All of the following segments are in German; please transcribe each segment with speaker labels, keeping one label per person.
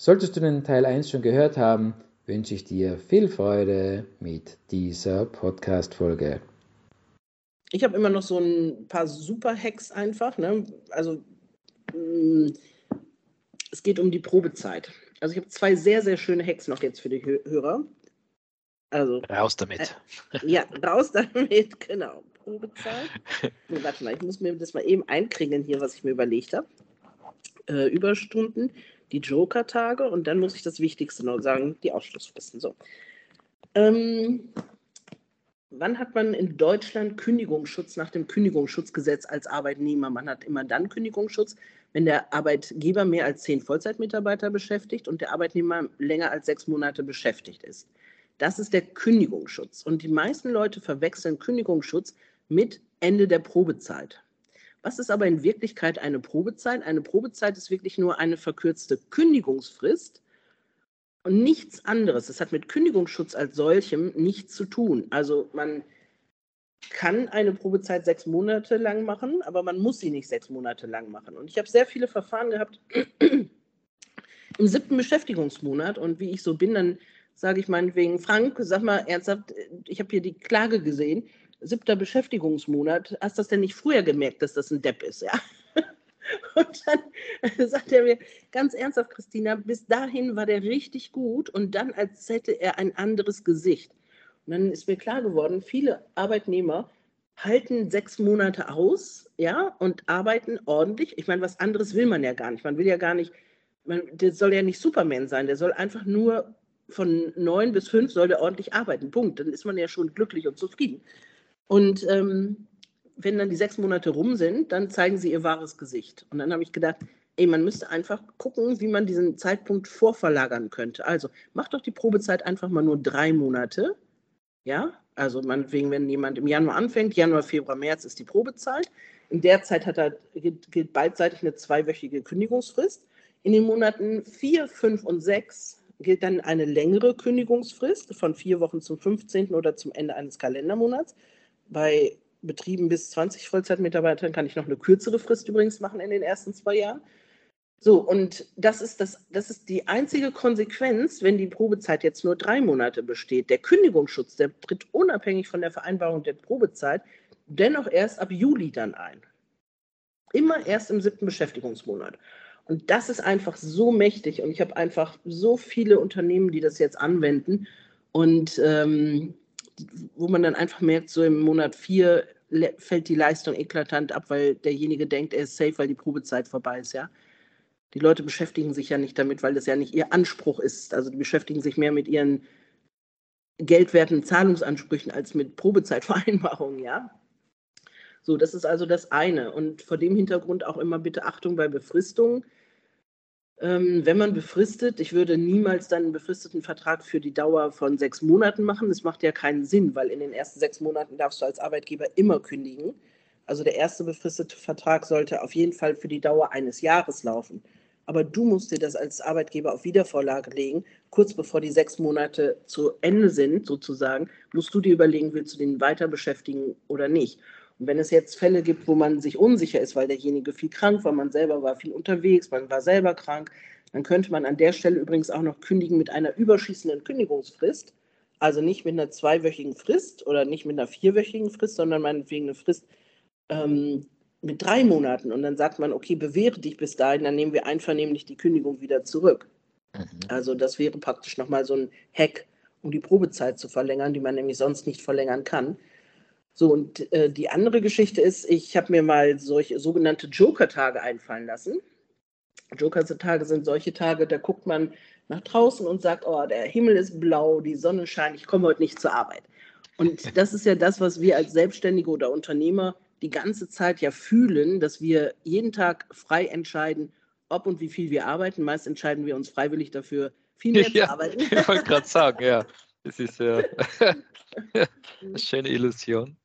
Speaker 1: Solltest du den Teil 1 schon gehört haben, wünsche ich dir viel Freude mit dieser Podcast-Folge.
Speaker 2: Ich habe immer noch so ein paar super Hacks einfach. Ne? Also, mh, mm, es geht um die Probezeit. Also, ich habe zwei sehr, sehr schöne Hacks noch jetzt für die Hörer.
Speaker 1: Also, raus damit.
Speaker 2: Äh, ja, raus damit, genau. Probezeit. Nee, warte mal, ich muss mir das mal eben einkriegen hier, was ich mir überlegt habe. Äh, Überstunden die Joker-Tage und dann muss ich das Wichtigste noch sagen, die Ausschlussfristen. So. Ähm, wann hat man in Deutschland Kündigungsschutz nach dem Kündigungsschutzgesetz als Arbeitnehmer? Man hat immer dann Kündigungsschutz, wenn der Arbeitgeber mehr als zehn Vollzeitmitarbeiter beschäftigt und der Arbeitnehmer länger als sechs Monate beschäftigt ist. Das ist der Kündigungsschutz. Und die meisten Leute verwechseln Kündigungsschutz mit Ende der Probezeit. Was ist aber in Wirklichkeit eine Probezeit? Eine Probezeit ist wirklich nur eine verkürzte Kündigungsfrist und nichts anderes. Es hat mit Kündigungsschutz als solchem nichts zu tun. Also man kann eine Probezeit sechs Monate lang machen, aber man muss sie nicht sechs Monate lang machen. Und ich habe sehr viele Verfahren gehabt im siebten Beschäftigungsmonat. Und wie ich so bin, dann sage ich meinetwegen, Frank, sag mal ernsthaft, ich habe hier die Klage gesehen siebter Beschäftigungsmonat, hast du das denn nicht früher gemerkt, dass das ein Depp ist, ja? Und dann sagt er mir ganz ernsthaft, Christina, bis dahin war der richtig gut und dann, als hätte er ein anderes Gesicht. Und dann ist mir klar geworden, viele Arbeitnehmer halten sechs Monate aus, ja, und arbeiten ordentlich. Ich meine, was anderes will man ja gar nicht. Man will ja gar nicht, man, der soll ja nicht Superman sein, der soll einfach nur von neun bis fünf soll der ordentlich arbeiten. Punkt. Dann ist man ja schon glücklich und zufrieden. Und ähm, wenn dann die sechs Monate rum sind, dann zeigen sie ihr wahres Gesicht. Und dann habe ich gedacht, ey, man müsste einfach gucken, wie man diesen Zeitpunkt vorverlagern könnte. Also macht doch die Probezeit einfach mal nur drei Monate. Ja, also meinetwegen, wenn jemand im Januar anfängt, Januar, Februar, März ist die Probezeit. In der Zeit hat er, gilt beidseitig eine zweiwöchige Kündigungsfrist. In den Monaten vier, fünf und sechs gilt dann eine längere Kündigungsfrist von vier Wochen zum 15. oder zum Ende eines Kalendermonats. Bei Betrieben bis 20 Vollzeitmitarbeitern kann ich noch eine kürzere Frist übrigens machen in den ersten zwei Jahren. So, und das ist, das, das ist die einzige Konsequenz, wenn die Probezeit jetzt nur drei Monate besteht. Der Kündigungsschutz, der tritt unabhängig von der Vereinbarung der Probezeit dennoch erst ab Juli dann ein. Immer erst im siebten Beschäftigungsmonat. Und das ist einfach so mächtig. Und ich habe einfach so viele Unternehmen, die das jetzt anwenden. Und ähm, wo man dann einfach merkt, so im Monat vier fällt die Leistung eklatant ab, weil derjenige denkt, er ist safe, weil die Probezeit vorbei ist, ja. Die Leute beschäftigen sich ja nicht damit, weil das ja nicht ihr Anspruch ist. Also die beschäftigen sich mehr mit ihren geldwerten Zahlungsansprüchen als mit Probezeitvereinbarungen, ja. So, das ist also das eine. Und vor dem Hintergrund auch immer bitte Achtung bei Befristungen. Ähm, wenn man befristet, ich würde niemals dann einen befristeten Vertrag für die Dauer von sechs Monaten machen. Das macht ja keinen Sinn, weil in den ersten sechs Monaten darfst du als Arbeitgeber immer kündigen. Also der erste befristete Vertrag sollte auf jeden Fall für die Dauer eines Jahres laufen. Aber du musst dir das als Arbeitgeber auf Wiedervorlage legen. Kurz bevor die sechs Monate zu Ende sind, sozusagen, musst du dir überlegen, willst du den weiter beschäftigen oder nicht. Und wenn es jetzt Fälle gibt, wo man sich unsicher ist, weil derjenige viel krank war, man selber war viel unterwegs, man war selber krank, dann könnte man an der Stelle übrigens auch noch kündigen mit einer überschießenden Kündigungsfrist. Also nicht mit einer zweiwöchigen Frist oder nicht mit einer vierwöchigen Frist, sondern meinetwegen eine Frist ähm, mit drei Monaten. Und dann sagt man, okay, bewähre dich bis dahin, dann nehmen wir einvernehmlich die Kündigung wieder zurück. Mhm. Also das wäre praktisch nochmal so ein Hack, um die Probezeit zu verlängern, die man nämlich sonst nicht verlängern kann. So, und äh, die andere Geschichte ist, ich habe mir mal solche sogenannte Joker-Tage einfallen lassen. Joker-Tage sind solche Tage, da guckt man nach draußen und sagt, oh, der Himmel ist blau, die Sonne scheint, ich komme heute nicht zur Arbeit. Und das ist ja das, was wir als Selbstständige oder Unternehmer die ganze Zeit ja fühlen, dass wir jeden Tag frei entscheiden, ob und wie viel wir arbeiten. Meist entscheiden wir uns freiwillig dafür, viel mehr
Speaker 3: Ja,
Speaker 2: zu arbeiten.
Speaker 3: ich wollte gerade sagen, ja. Das ist ja eine schöne Illusion.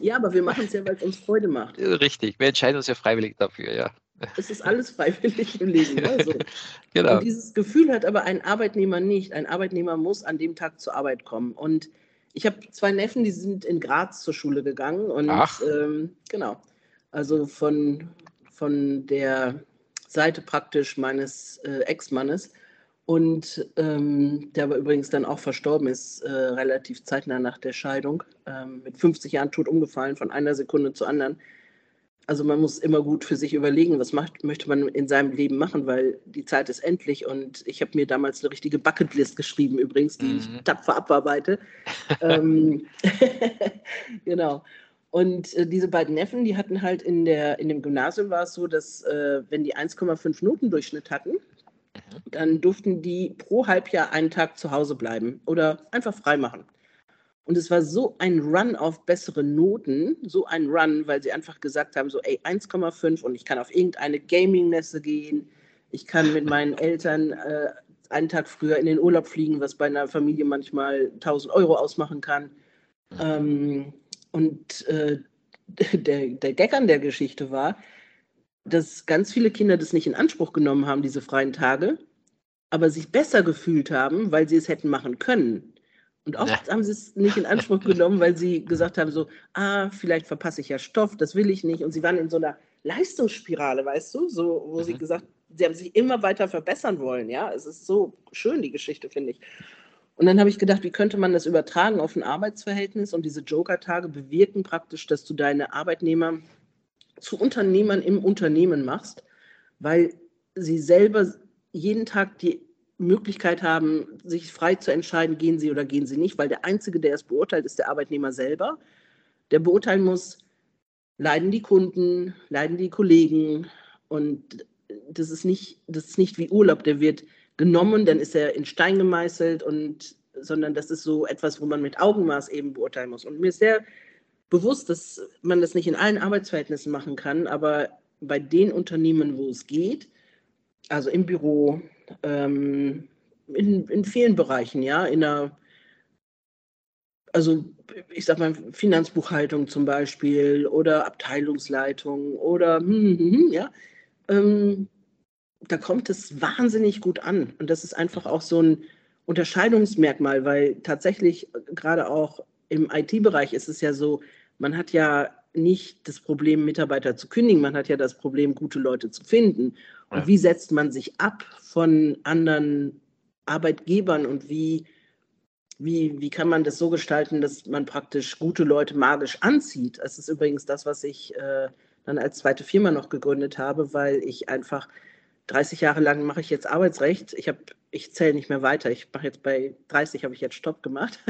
Speaker 2: ja, aber wir machen es ja, weil es uns Freude macht.
Speaker 3: Richtig, wir entscheiden uns ja freiwillig dafür, ja.
Speaker 2: Es ist alles freiwillig im Leben. Ne? So.
Speaker 3: Genau.
Speaker 2: Und dieses Gefühl hat aber ein Arbeitnehmer nicht. Ein Arbeitnehmer muss an dem Tag zur Arbeit kommen. Und ich habe zwei Neffen, die sind in Graz zur Schule gegangen. Und. Ähm, genau. Also von, von der Seite praktisch meines äh, Ex-Mannes. Und ähm, der aber übrigens dann auch verstorben ist, äh, relativ zeitnah nach der Scheidung. Ähm, mit 50 Jahren tot umgefallen, von einer Sekunde zur anderen. Also man muss immer gut für sich überlegen, was macht, möchte man in seinem Leben machen, weil die Zeit ist endlich und ich habe mir damals eine richtige Bucketlist geschrieben, übrigens, die
Speaker 3: Mhm.
Speaker 2: ich tapfer abarbeite. ähm, genau. Und äh, diese beiden Neffen, die hatten halt in, der, in dem Gymnasium war es so, dass äh, wenn die 1,5 Notendurchschnitt hatten, dann durften die pro Halbjahr einen Tag zu Hause bleiben oder einfach frei machen. Und es war so ein Run auf bessere Noten, so ein Run, weil sie einfach gesagt haben, so ey, 1,5 und ich kann auf irgendeine Gaming-Messe gehen, ich kann mit meinen Eltern äh, einen Tag früher in den Urlaub fliegen, was bei einer Familie manchmal 1000 Euro ausmachen kann. Ähm, und äh, der, der Gag an der Geschichte war, dass ganz viele Kinder das nicht in Anspruch genommen haben, diese freien Tage, aber sich besser gefühlt haben, weil sie es hätten machen können. Und oft
Speaker 3: Ja.
Speaker 2: haben sie es nicht in Anspruch genommen, weil sie gesagt haben, so, ah, vielleicht verpasse ich ja Stoff, das will ich nicht. Und sie waren in so einer Leistungsspirale, weißt du, so, wo sie
Speaker 3: Mhm.
Speaker 2: gesagt, sie haben sich immer weiter verbessern wollen, ja. Es ist so schön, die Geschichte, finde ich. Und dann habe ich gedacht, wie könnte man das übertragen auf ein Arbeitsverhältnis? Und diese Joker-Tage bewirken praktisch, dass du deine Arbeitnehmer zu Unternehmern im Unternehmen machst, weil sie selber jeden Tag die Möglichkeit haben, sich frei zu entscheiden, gehen sie oder gehen sie nicht, weil der Einzige, der es beurteilt, ist der Arbeitnehmer selber. Der beurteilen muss, leiden die Kunden, leiden die Kollegen und das ist nicht, das ist nicht wie Urlaub, der wird genommen, dann ist er in Stein gemeißelt und sondern das ist so etwas, wo man mit Augenmaß eben beurteilen muss. Und mir ist sehr bewusst, dass man das nicht in allen Arbeitsverhältnissen machen kann, aber bei den Unternehmen, wo es geht, also im Büro, ähm, in, in vielen Bereichen, ja, in der, also ich sag mal, Finanzbuchhaltung zum Beispiel oder Abteilungsleitung oder, hm, hm, hm, ja, ähm, da kommt es wahnsinnig gut an. Und das ist einfach auch so ein Unterscheidungsmerkmal, weil tatsächlich äh, gerade auch im IT-Bereich ist es ja so, man hat ja nicht das Problem, Mitarbeiter zu kündigen, man hat ja das Problem, gute Leute zu finden. Und
Speaker 3: Ja.
Speaker 2: wie setzt man sich ab von anderen Arbeitgebern und wie, wie, wie kann man das so gestalten, dass man praktisch gute Leute magisch anzieht? Das ist übrigens das, was ich äh, dann als zweite Firma noch gegründet habe, weil ich einfach 30 Jahre lang mache ich jetzt Arbeitsrecht. Ich habe, ich zähle nicht mehr weiter. Ich mache jetzt bei 30 habe ich jetzt Stopp gemacht.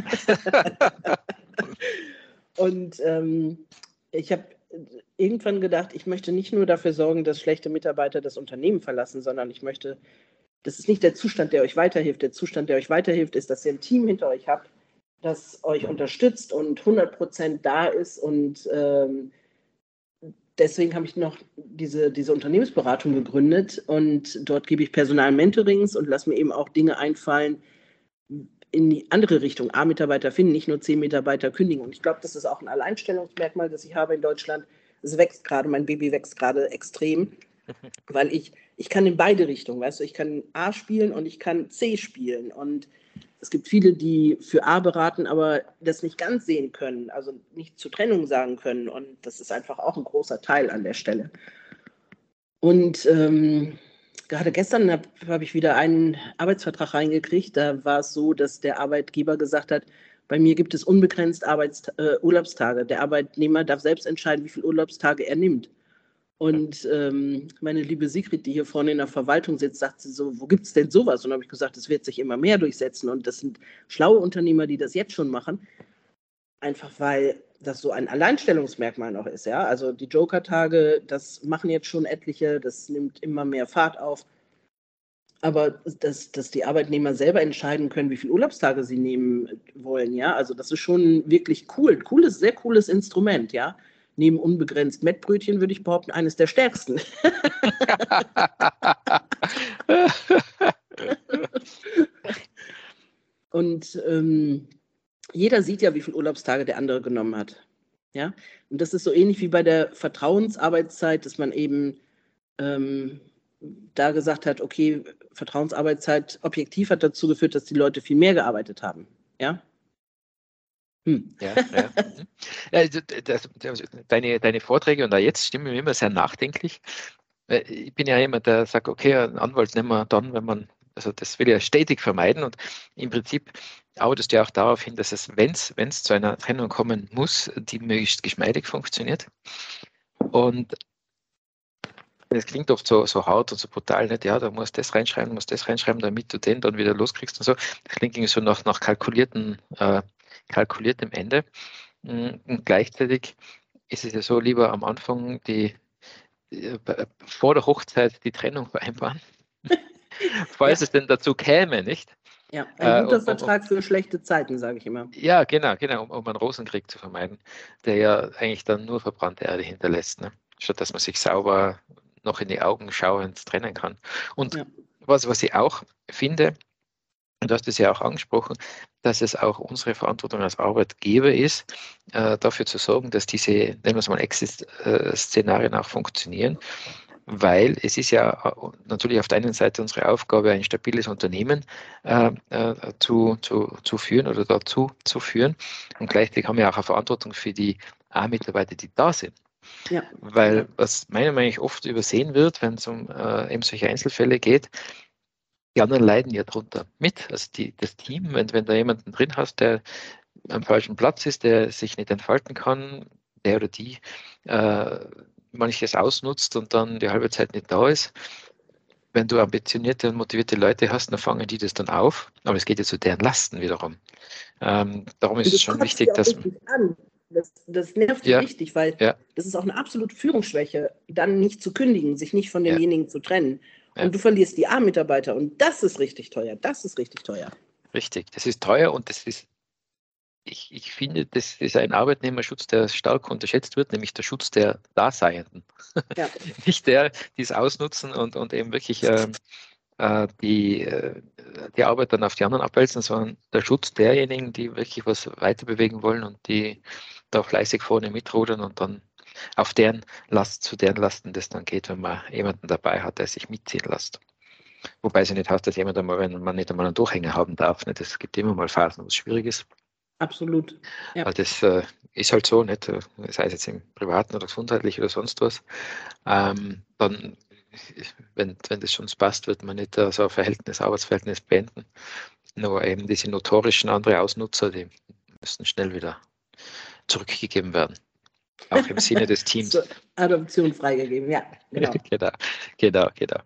Speaker 2: Und ähm, ich habe irgendwann gedacht, ich möchte nicht nur dafür sorgen, dass schlechte Mitarbeiter das Unternehmen verlassen, sondern ich möchte, das ist nicht der Zustand, der euch weiterhilft. Der Zustand, der euch weiterhilft, ist, dass ihr ein Team hinter euch habt, das euch unterstützt und 100 Prozent da ist. Und ähm, deswegen habe ich noch diese, diese Unternehmensberatung gegründet und dort gebe ich Personal-Mentorings und lasse mir eben auch Dinge einfallen, in die andere Richtung, A-Mitarbeiter finden, nicht nur C-Mitarbeiter kündigen. Und ich glaube, das ist auch ein Alleinstellungsmerkmal, das ich habe in Deutschland. Es wächst gerade, mein Baby wächst gerade extrem, weil ich, ich kann in beide Richtungen, weißt du, ich kann A spielen und ich kann C spielen. Und es gibt viele, die für A beraten, aber das nicht ganz sehen können, also nicht zur Trennung sagen können. Und das ist einfach auch ein großer Teil an der Stelle. Und ähm, gerade gestern habe hab ich wieder einen Arbeitsvertrag reingekriegt. Da war es so, dass der Arbeitgeber gesagt hat, bei mir gibt es unbegrenzt Arbeits äh, Urlaubstage. Der Arbeitnehmer darf selbst entscheiden, wie viele Urlaubstage er nimmt. Und ähm, meine liebe Sigrid, die hier vorne in der Verwaltung sitzt, sagt sie so, wo gibt es denn sowas? Und habe ich gesagt, es wird sich immer mehr durchsetzen. Und das sind schlaue Unternehmer, die das jetzt schon machen. Einfach weil das so ein Alleinstellungsmerkmal noch ist. Ja? Also die Joker-Tage, das machen jetzt schon etliche, das nimmt immer mehr Fahrt auf. Aber dass, dass die Arbeitnehmer selber entscheiden können, wie viele Urlaubstage sie nehmen wollen, ja, also das ist schon wirklich cool. Cooles, sehr cooles Instrument, ja. neben unbegrenzt Mettbrötchen würde ich behaupten, eines der stärksten. Und ähm, jeder sieht ja, wie viele Urlaubstage der andere genommen hat. Ja, und das ist so ähnlich wie bei der Vertrauensarbeitszeit, dass man eben ähm, da gesagt hat, okay, Vertrauensarbeitszeit objektiv hat dazu geführt, dass die Leute viel mehr gearbeitet haben. Ja,
Speaker 3: hm. Ja, ja. das, das, deine, deine Vorträge und da jetzt stimmen mir immer sehr nachdenklich. Ich bin ja jemand, der sagt, okay, einen Anwalt nehmen wir dann, wenn man, also das will ja stetig vermeiden und im Prinzip arbeitest du ja auch darauf hin, dass es, wenn es zu einer Trennung kommen muss, die möglichst geschmeidig funktioniert. Und es klingt oft so, so hart und so brutal, nicht? Ja, da musst das reinschreiben, musst das reinschreiben, damit du den dann wieder loskriegst und so. Das klingt irgendwie so nach, nach kalkulierten äh, kalkuliert am Ende. Mm, und gleichzeitig ist es ja so, lieber am Anfang die, äh, vor der Hochzeit die Trennung vereinbaren, falls ja. es denn dazu käme, nicht?
Speaker 2: Ja, ein guter äh, um, Vertrag um, für schlechte Zeiten, sage ich immer.
Speaker 3: Ja, genau, genau, um, um, einen Rosenkrieg zu vermeiden, der ja eigentlich dann nur verbrannte Erde hinterlässt, ne? statt dass man sich sauber noch in die Augen schauend trennen kann. Und ja. was, was ich auch finde, und du hast es ja auch angesprochen, dass es auch unsere Verantwortung als Arbeitgeber ist, äh, dafür zu sorgen, dass diese, nennen wir es mal, Exit-Szenarien auch funktionieren. Weil es ist ja äh, natürlich auf der einen Seite unsere Aufgabe, ein stabiles Unternehmen äh, äh, zu, zu, zu führen oder dazu zu führen. Und gleichzeitig haben wir auch eine Verantwortung für die A-Mitarbeiter, die da sind. Ja. Weil was meiner Meinung nach oft übersehen wird, wenn es um äh, eben solche Einzelfälle geht, die anderen leiden ja drunter mit. Also die, das Team, wenn, wenn da jemanden drin hast, der am falschen Platz ist, der sich nicht entfalten kann, der oder die äh, manches ausnutzt und dann die halbe Zeit nicht da ist. Wenn du ambitionierte und motivierte Leute hast, dann fangen die das dann auf, aber es geht ja zu deren Lasten wiederum. Ähm, darum ist es schon wichtig, dass.
Speaker 2: Das, das, nervt ja, richtig, weil ja. das ist auch eine absolute Führungsschwäche, dann nicht zu kündigen, sich nicht von demjenigen ja. zu trennen. Und du verlierst die A-Mitarbeiter und das ist richtig teuer. Das ist richtig teuer.
Speaker 3: Richtig, das ist teuer und das ist, ich, ich finde, das ist ein Arbeitnehmerschutz, der stark unterschätzt wird, nämlich der Schutz der Daseienden. Ja. Nicht der, die es ausnutzen und, und eben wirklich äh, äh, die, äh, die Arbeit dann auf die anderen abwälzen, sondern der Schutz derjenigen, die wirklich was weiter bewegen wollen und die da fleißig vorne mitrudern und dann auf deren Last, zu deren Lasten das dann geht, wenn man jemanden dabei hat, der sich mitziehen lässt. Wobei es ja nicht heißt, dass jemand einmal, wenn man nicht einmal einen Durchhänger haben darf, nicht? es gibt immer mal Phasen, wo es schwierig ist.
Speaker 2: Absolut.
Speaker 3: Ja. Das äh, ist halt so, nicht? sei es jetzt im Privaten oder gesundheitlich oder sonst was. Ähm, dann, wenn, wenn das schon passt, wird man nicht so ein Verhältnis, Arbeitsverhältnis beenden. Nur eben diese notorischen andere Ausnutzer, die müssen schnell wieder zurückgegeben werden. Auch im Sinne des Teams. Zur
Speaker 2: Adoption freigegeben, ja.
Speaker 3: Genau, genau, genau. genau.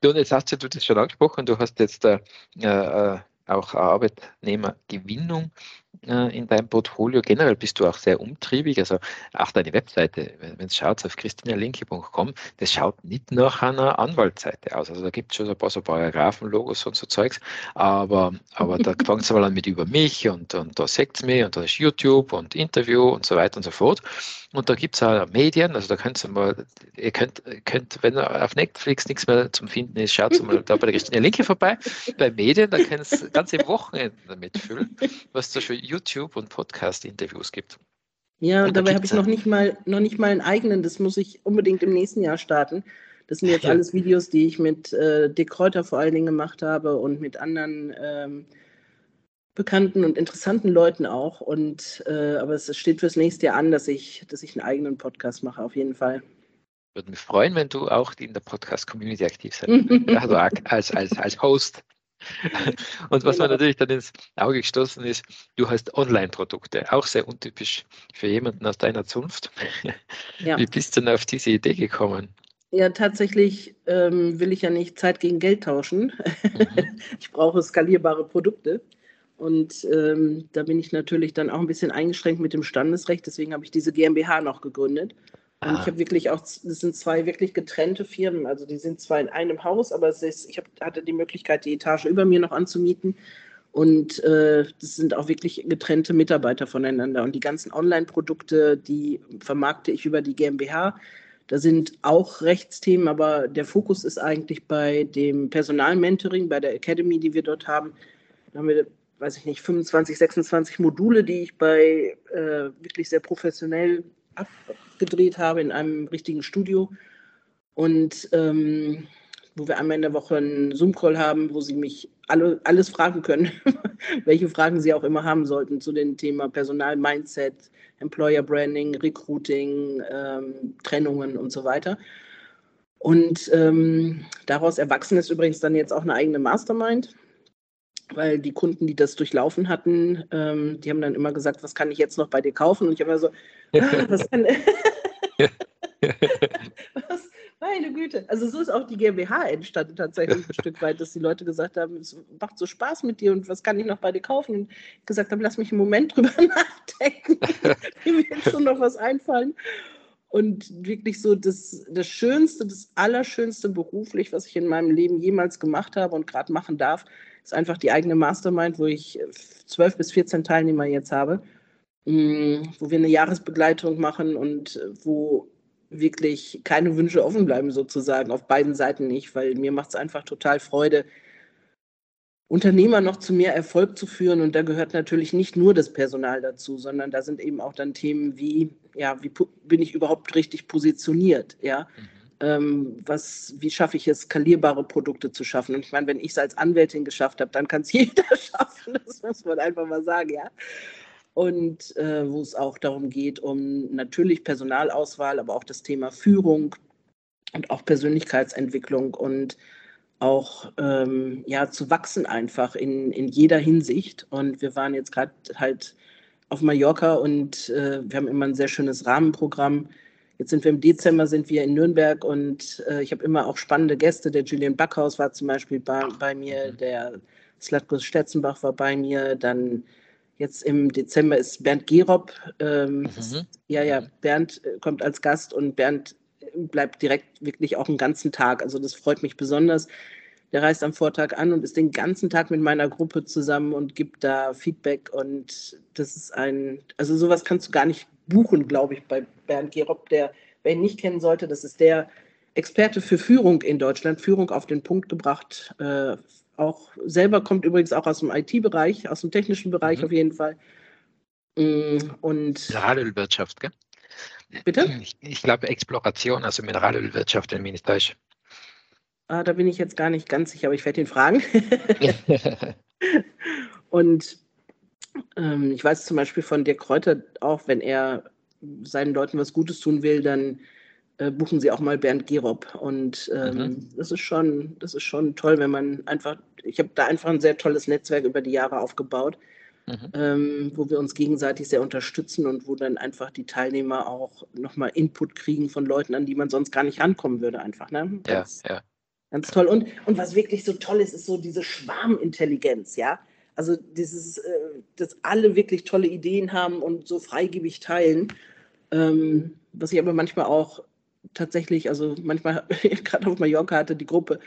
Speaker 3: Du, und jetzt hast du das schon angesprochen, du hast jetzt äh, äh, auch Arbeitnehmergewinnung äh, in deinem Portfolio. Generell bist du auch sehr umtriebig. Also auch deine Webseite, wenn es schaut auf christinalinke.com, das schaut nicht nach einer Anwaltsseite aus. Also da gibt es schon so ein paar so Paragraphenlogos und so Zeugs, aber, aber da fängt es mal an mit über mich und, und da seht es mich und da ist YouTube und Interview und so weiter und so fort. Und da gibt es auch Medien, also da könnt ihr mal, ihr könnt, könnt, wenn auf Netflix nichts mehr zum Finden ist, schaut mal da bei der Christine Linke vorbei. Bei Medien, da könnt ihr ganze Wochenende damit füllen, was da schon YouTube und Podcast-Interviews gibt.
Speaker 2: Ja, und dabei habe ich noch nicht mal noch nicht mal einen eigenen, das muss ich unbedingt im nächsten Jahr starten. Das sind jetzt ja. alles Videos, die ich mit äh, Dick Kräuter vor allen Dingen gemacht habe und mit anderen ähm, bekannten und interessanten Leuten auch. Und äh, aber es steht fürs nächste Jahr an, dass ich, dass ich einen eigenen Podcast mache, auf jeden Fall.
Speaker 3: Würde mich freuen, wenn du auch in der Podcast-Community aktiv sein also als, als, als Host. Und was genau. mir natürlich dann ins Auge gestoßen ist, du hast Online-Produkte, auch sehr untypisch für jemanden aus deiner Zunft. Ja. Wie bist du denn auf diese Idee gekommen?
Speaker 2: Ja, tatsächlich ähm, will ich ja nicht Zeit gegen Geld tauschen. Mhm. ich brauche skalierbare Produkte. Und ähm, da bin ich natürlich dann auch ein bisschen eingeschränkt mit dem Standesrecht. Deswegen habe ich diese GmbH noch gegründet. Und ah. ich habe wirklich auch, das sind zwei wirklich getrennte Firmen. Also die sind zwar in einem Haus, aber es ist, ich hab, hatte die Möglichkeit, die Etage über mir noch anzumieten. Und äh, das sind auch wirklich getrennte Mitarbeiter voneinander. Und die ganzen Online-Produkte, die vermarkte ich über die GmbH. Da sind auch Rechtsthemen, aber der Fokus ist eigentlich bei dem Personalmentoring, bei der Academy, die wir dort haben. Da haben wir, weiß ich nicht, 25, 26 Module, die ich bei äh, wirklich sehr professionell abgedreht habe in einem richtigen Studio. Und ähm, wo wir einmal in der Woche einen Zoom-Call haben, wo Sie mich alle, alles fragen können, welche Fragen Sie auch immer haben sollten zu dem Thema Personal, Mindset, Employer Branding, Recruiting, ähm, Trennungen und so weiter. Und ähm, daraus erwachsen ist übrigens dann jetzt auch eine eigene Mastermind, weil die Kunden, die das durchlaufen hatten, ähm, die haben dann immer gesagt, was kann ich jetzt noch bei dir kaufen? Und ich habe immer so, ah, was kann, was, meine Güte. Also so ist auch die GmbH entstanden tatsächlich ein Stück weit, dass die Leute gesagt haben, es macht so Spaß mit dir und was kann ich noch bei dir kaufen? Und gesagt haben, lass mich einen Moment drüber nachdenken. Mir wird schon noch was einfallen. Und wirklich so das, das Schönste, das Allerschönste beruflich, was ich in meinem Leben jemals gemacht habe und gerade machen darf, ist einfach die eigene Mastermind, wo ich zwölf bis 14 Teilnehmer jetzt habe, mm, wo wir eine Jahresbegleitung machen und wo wirklich keine Wünsche offen bleiben, sozusagen, auf beiden Seiten nicht, weil mir macht es einfach total Freude, Unternehmer noch zu mehr Erfolg zu führen. Und da gehört natürlich nicht nur das Personal dazu, sondern da sind eben auch dann Themen wie, ja, wie bin ich überhaupt richtig positioniert, ja. Mhm. Ähm, was, wie schaffe ich es, skalierbare Produkte zu schaffen? Und ich meine, wenn ich es als Anwältin geschafft habe, dann kann es jeder schaffen. Das muss man einfach mal sagen, ja und äh, wo es auch darum geht, um natürlich Personalauswahl, aber auch das Thema Führung und auch Persönlichkeitsentwicklung und auch ähm, ja, zu wachsen einfach in, in jeder Hinsicht. Und wir waren jetzt gerade halt auf Mallorca und äh, wir haben immer ein sehr schönes Rahmenprogramm. Jetzt sind wir im Dezember, sind wir in Nürnberg und äh, ich habe immer auch spannende Gäste. Der Julian Backhaus war zum Beispiel bei, bei mir, der Slatkus Stetzenbach war bei mir, dann Jetzt im Dezember ist Bernd Gerob. Ähm, mhm. Ja, ja, Bernd äh, kommt als Gast und Bernd bleibt direkt wirklich auch einen ganzen Tag. Also das freut mich besonders. Der reist am Vortag an und ist den ganzen Tag mit meiner Gruppe zusammen und gibt da Feedback. Und das ist ein, also sowas kannst du gar nicht buchen, glaube ich, bei Bernd Gerob, der, wer ihn nicht kennen sollte, das ist der Experte für Führung in Deutschland, Führung auf den Punkt gebracht, äh, auch selber kommt übrigens auch aus dem IT-Bereich, aus dem technischen Bereich mhm. auf jeden Fall.
Speaker 3: Mm, und Mineralölwirtschaft, gell?
Speaker 2: Bitte?
Speaker 3: Ich, ich, glaube Exploration, also Mineralölwirtschaft, wenn mich nicht täusche.
Speaker 2: Ah, da bin ich jetzt gar nicht ganz sicher, aber ich werde ihn fragen. und ähm, ich weiß zum Beispiel von Dirk Kräuter auch, wenn er seinen Leuten was Gutes tun will, dann äh, buchen Sie auch mal Bernd Gerob. Und ähm, mhm. das ist schon, das ist schon toll, wenn man einfach, ich habe da einfach ein sehr tolles Netzwerk über die Jahre aufgebaut, mhm. ähm, wo wir uns gegenseitig sehr unterstützen und wo dann einfach die Teilnehmer auch nochmal Input kriegen von Leuten, an die man sonst gar nicht rankommen würde, einfach. Ne?
Speaker 3: Ganz, ja, ja.
Speaker 2: Ganz toll. Und, und was wirklich so toll ist, ist so diese Schwarmintelligenz, ja. Also dieses, äh, dass alle wirklich tolle Ideen haben und so freigebig teilen. Ähm, was ich aber manchmal auch tatsächlich, also manchmal, gerade auf Mallorca hatte die Gruppe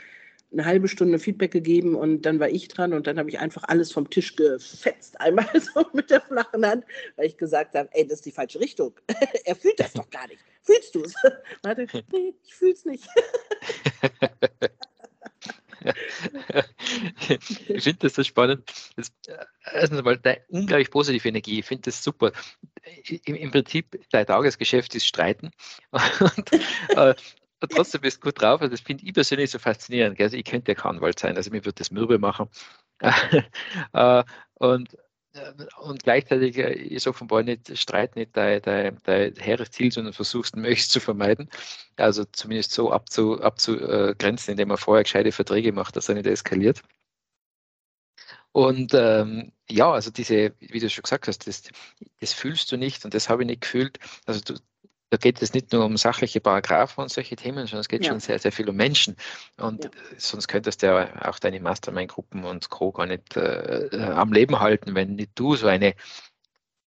Speaker 2: eine halbe Stunde Feedback gegeben und dann war ich dran und dann habe ich einfach alles vom Tisch gefetzt, einmal so mit der flachen Hand, weil ich gesagt habe, ey, das ist die falsche Richtung. er fühlt das doch gar nicht. Fühlst du es? Warte, nee, ich fühle es nicht.
Speaker 3: ich finde das so spannend. Das, erstens einmal eine unglaublich positive Energie. Ich finde das super. Im, Im, Prinzip, dein Tagesgeschäft ist Streiten. Und, äh, trotzdem bist du gut drauf. Also das finde ich persönlich so faszinierend. Also ich könnte ja kein Anwalt sein, also mir würde das mürbe machen. äh, und und gleichzeitig äh, ist offenbar nicht Streit nicht dein, dein, dein hehres Ziel, sondern versuchst möglichst zu vermeiden. Also zumindest so abzu, abzugrenzen, indem man vorher gescheite Verträge macht, dass er nicht eskaliert. Und ähm, ja, also diese, wie du schon gesagt hast, das, das fühlst du nicht und das habe ich nicht gefühlt. Also du, da geht es nicht nur um sachliche Paragraphen und solche Themen, sondern es geht ja. schon sehr, sehr viel um Menschen. Und ja. sonst könntest du ja auch deine Mastermind-Gruppen und Co. gar nicht äh, am Leben halten, wenn nicht du so eine,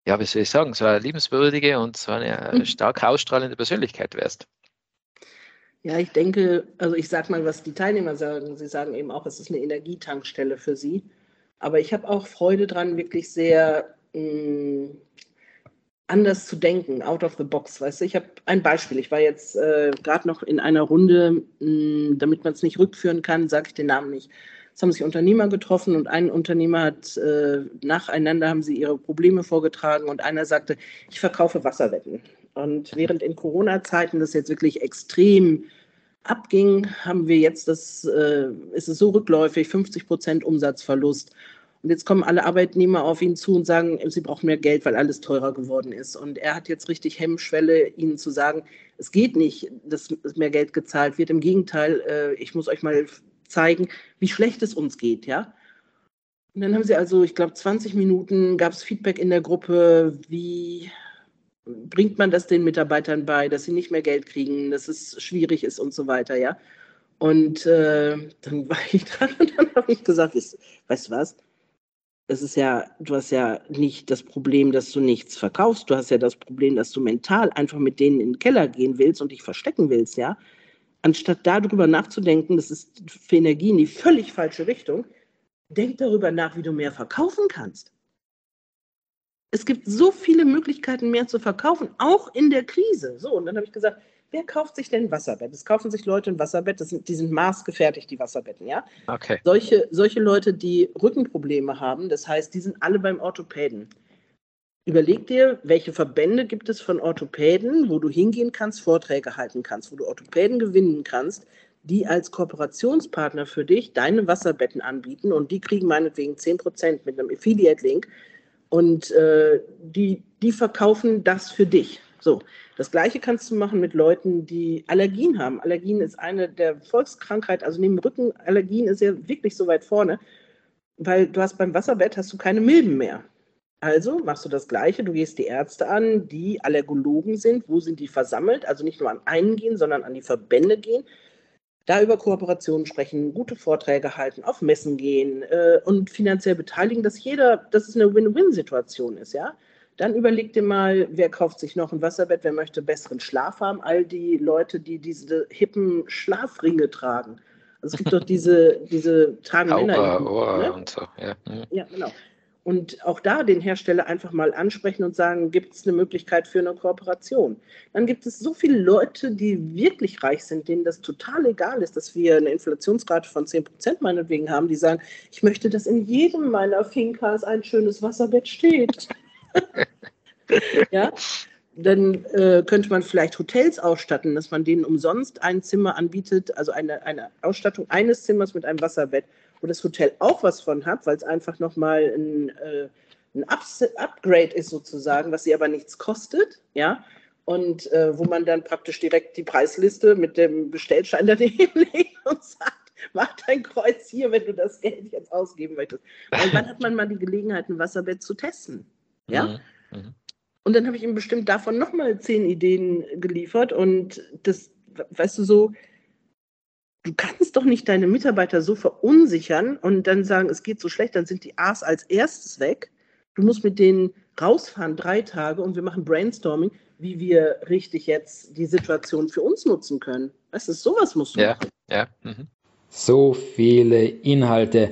Speaker 3: ja, wie soll ich sagen, so eine liebenswürdige und so eine mhm. stark ausstrahlende Persönlichkeit wärst.
Speaker 2: Ja, ich denke, also ich sage mal, was die Teilnehmer sagen. Sie sagen eben auch, es ist eine Energietankstelle für sie. Aber ich habe auch Freude dran, wirklich sehr mh, mm, anders zu denken, out of the box. Weißt du, ich habe ein Beispiel. Ich war jetzt äh, gerade noch in einer Runde, mh, mm, damit man es nicht rückführen kann, sage ich den Namen nicht. Es haben sich Unternehmer getroffen und ein Unternehmer hat äh, nacheinander haben sie ihre Probleme vorgetragen und einer sagte, ich verkaufe Wasserwetten. Und während in Corona-Zeiten das jetzt wirklich extrem abging, haben wir jetzt das, äh, ist es so rückläufig, 50 Prozent Umsatzverlust. Und jetzt kommen alle Arbeitnehmer auf ihn zu und sagen, sie brauchen mehr Geld, weil alles teurer geworden ist. Und er hat jetzt richtig Hemmschwelle, ihnen zu sagen, es geht nicht, dass mehr Geld gezahlt wird. Im Gegenteil, äh, ich muss euch mal zeigen, wie schlecht es uns geht, ja. Und dann haben sie also, ich glaube, 20 Minuten gab es Feedback in der Gruppe, wie bringt man das den Mitarbeitern bei, dass sie nicht mehr Geld kriegen, dass es schwierig ist und so weiter, ja. Und äh, dann war ich dran und dann habe ich gesagt, weißt du was? Es ist ja, du hast ja nicht das Problem, dass du nichts verkaufst. Du hast ja das Problem, dass du mental einfach mit denen in den Keller gehen willst und dich verstecken willst, ja. Anstatt darüber nachzudenken, das ist für Energie in die völlig falsche Richtung, denk darüber nach, wie du mehr verkaufen kannst. Es gibt so viele Möglichkeiten, mehr zu verkaufen, auch in der Krise. So, und dann habe ich gesagt, wer kauft sich denn ein Wasserbett? Es kaufen sich Leute ein Wasserbett, das sind, die sind maßgefertigt, die Wasserbetten, ja?
Speaker 3: Okay.
Speaker 2: Solche, solche Leute, die Rückenprobleme haben, das heißt, die sind alle beim Orthopäden. Überleg dir, welche Verbände gibt es von Orthopäden, wo du hingehen kannst, Vorträge halten kannst, wo du Orthopäden gewinnen kannst, die als Kooperationspartner für dich deine Wasserbetten anbieten und die kriegen meinetwegen 10% mit einem Affiliate-Link und äh, die, die verkaufen das für dich. So, das gleiche kannst du machen mit Leuten, die Allergien haben. Allergien ist eine der Volkskrankheiten, also neben Rückenallergien ist ja wirklich so weit vorne, weil du hast beim Wasserbett hast du keine Milben mehr. Also machst du das Gleiche, du gehst die Ärzte an, die Allergologen sind, wo sind die versammelt, also nicht nur an einen gehen, sondern an die Verbände gehen, da über Kooperationen sprechen, gute Vorträge halten, auf Messen gehen äh, und finanziell beteiligen, dass jeder, dass es eine Win-Win-Situation ist, ja. Dann überleg dir mal, wer kauft sich noch ein Wasserbett, wer möchte besseren Schlaf haben, all die Leute, die diese hippen Schlafringe tragen. Also es gibt doch diese, diese tragen Männer.
Speaker 3: Ohr ne? und so, ja.
Speaker 2: Ja, genau. Und auch da den Hersteller einfach mal ansprechen und sagen, gibt es eine Möglichkeit für eine Kooperation? Dann gibt es so viele Leute, die wirklich reich sind, denen das total egal ist, dass wir eine Inflationsrate von 10 Prozent meinetwegen haben, die sagen, ich möchte, dass in jedem meiner Finkas ein schönes Wasserbett steht. ja, dann äh, könnte man vielleicht Hotels ausstatten, dass man denen umsonst ein Zimmer anbietet, also eine, eine Ausstattung eines Zimmers mit einem Wasserbett wo das Hotel auch was von hat, weil es einfach nochmal ein, äh, ein Upgrade ist sozusagen, was sie aber nichts kostet, ja, und äh, wo man dann praktisch direkt die Preisliste mit dem Bestellschein daneben legt und sagt, mach dein Kreuz hier, wenn du das Geld jetzt ausgeben möchtest. Weil wann hat man mal die Gelegenheit, ein Wasserbett zu testen? Ja. Mhm. Mhm. Und dann habe ich ihm bestimmt davon nochmal zehn Ideen geliefert und das, weißt du, so, du kannst doch nicht deine Mitarbeiter so verunsichern und dann sagen, es geht so schlecht, dann sind die A's als erstes weg. Du musst mit denen rausfahren, drei Tage, und wir machen Brainstorming, wie wir richtig jetzt die Situation für uns nutzen können. Weißt du, sowas musst du
Speaker 3: ja, machen. Ja, mhm.
Speaker 1: So viele Inhalte.